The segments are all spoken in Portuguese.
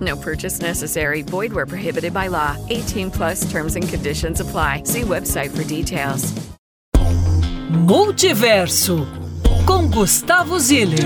No purchase necessary. Void where prohibited by law. 18 plus terms and conditions apply. See website for details. Multiverso com Gustavo Ziller.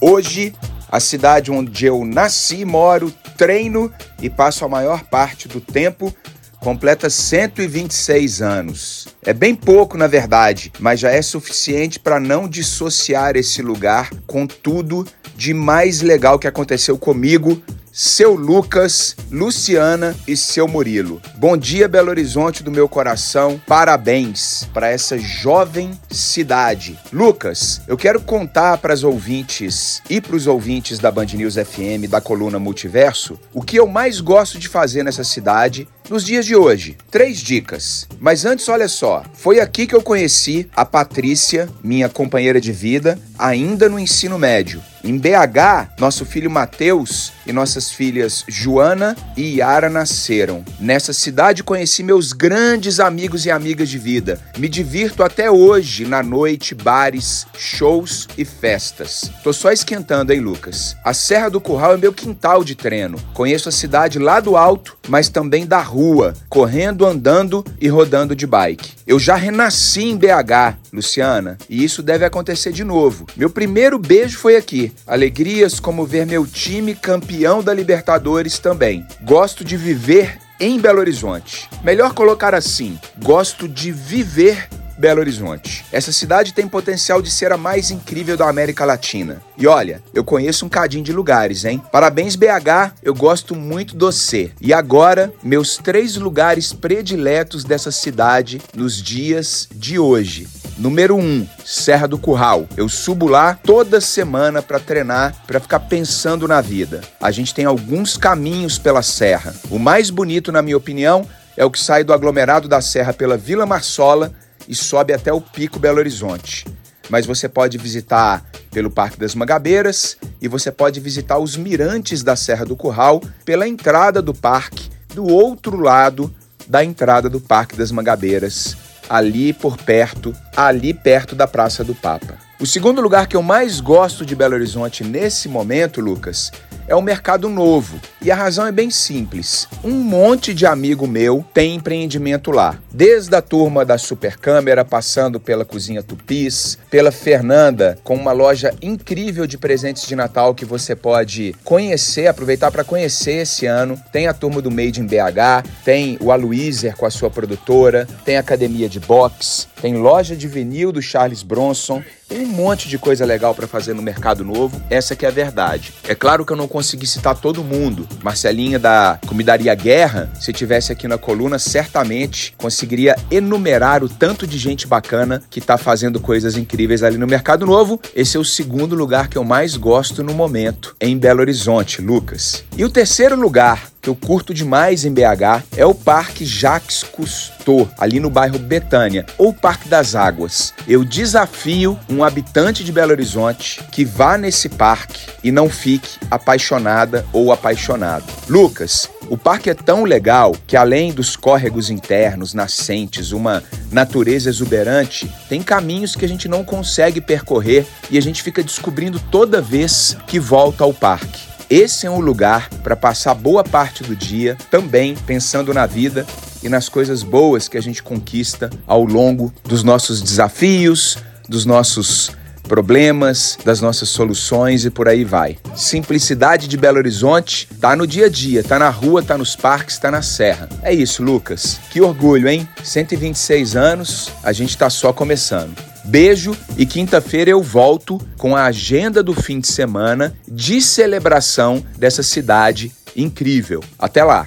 Hoje, a cidade onde eu nasci, moro, treino e passo a maior parte do tempo completa 126 anos. É bem pouco, na verdade, mas já é suficiente para não dissociar esse lugar com tudo de mais legal que aconteceu comigo seu Lucas, Luciana e seu Murilo. Bom dia, Belo Horizonte do meu coração. Parabéns para essa jovem cidade. Lucas, eu quero contar para as ouvintes e para os ouvintes da Band News FM da coluna Multiverso o que eu mais gosto de fazer nessa cidade nos dias de hoje. Três dicas. Mas antes, olha só, foi aqui que eu conheci a Patrícia, minha companheira de vida, ainda no ensino médio. Em BH, nosso filho Mateus e nossas filhas Joana e Yara nasceram. Nessa cidade conheci meus grandes amigos e amigas de vida. Me divirto até hoje na noite, bares, shows e festas. Tô só esquentando, hein, Lucas? A Serra do Curral é meu quintal de treino. Conheço a cidade lá do alto, mas também da rua, correndo, andando e rodando de bike. Eu já renasci em BH, Luciana, e isso deve acontecer de novo. Meu primeiro beijo foi aqui. Alegrias como ver meu time campeão da Libertadores também. Gosto de viver em Belo Horizonte. Melhor colocar assim: gosto de viver Belo Horizonte. Essa cidade tem potencial de ser a mais incrível da América Latina. E olha, eu conheço um cadinho de lugares, hein? Parabéns, BH, eu gosto muito do C. E agora, meus três lugares prediletos dessa cidade nos dias de hoje. Número 1, um, Serra do Curral. Eu subo lá toda semana para treinar, para ficar pensando na vida. A gente tem alguns caminhos pela serra. O mais bonito, na minha opinião, é o que sai do aglomerado da serra pela Vila Marsola e sobe até o Pico Belo Horizonte. Mas você pode visitar pelo Parque das Magabeiras e você pode visitar os mirantes da Serra do Curral pela entrada do parque, do outro lado da entrada do Parque das Magabeiras ali por perto, ali perto da Praça do Papa. O segundo lugar que eu mais gosto de Belo Horizonte nesse momento, Lucas, é o mercado novo. E a razão é bem simples. Um monte de amigo meu tem empreendimento lá. Desde a turma da Super Câmera, passando pela Cozinha Tupis, pela Fernanda, com uma loja incrível de presentes de Natal que você pode conhecer, aproveitar para conhecer esse ano. Tem a turma do Made in BH, tem o Aloyser com a sua produtora, tem academia de boxe, tem loja de vinil do Charles Bronson, tem um monte de coisa legal para fazer no mercado novo. Essa que é a verdade. É claro que eu não consegui citar todo mundo. Marcelinha da Comidaria Guerra, se tivesse aqui na coluna, certamente conseguiria enumerar o tanto de gente bacana que está fazendo coisas incríveis ali no mercado novo. Esse é o segundo lugar que eu mais gosto no momento em Belo Horizonte, Lucas. E o terceiro lugar que eu curto demais em BH é o Parque Jacques Cousteau, ali no bairro Betânia, ou Parque das Águas. Eu desafio um habitante de Belo Horizonte que vá nesse parque e não fique apaixonada ou apaixonado. Lucas, o parque é tão legal que, além dos córregos internos, nascentes, uma natureza exuberante, tem caminhos que a gente não consegue percorrer e a gente fica descobrindo toda vez que volta ao parque. Esse é um lugar para passar boa parte do dia também pensando na vida e nas coisas boas que a gente conquista ao longo dos nossos desafios, dos nossos problemas, das nossas soluções e por aí vai. Simplicidade de Belo Horizonte tá no dia a dia, tá na rua, tá nos parques, tá na serra. É isso, Lucas. Que orgulho, hein? 126 anos, a gente tá só começando. Beijo e quinta-feira eu volto com a agenda do fim de semana de celebração dessa cidade incrível. Até lá!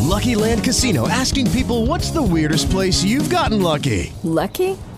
Lucky Land Casino asking people what's the weirdest place you've gotten lucky? Lucky?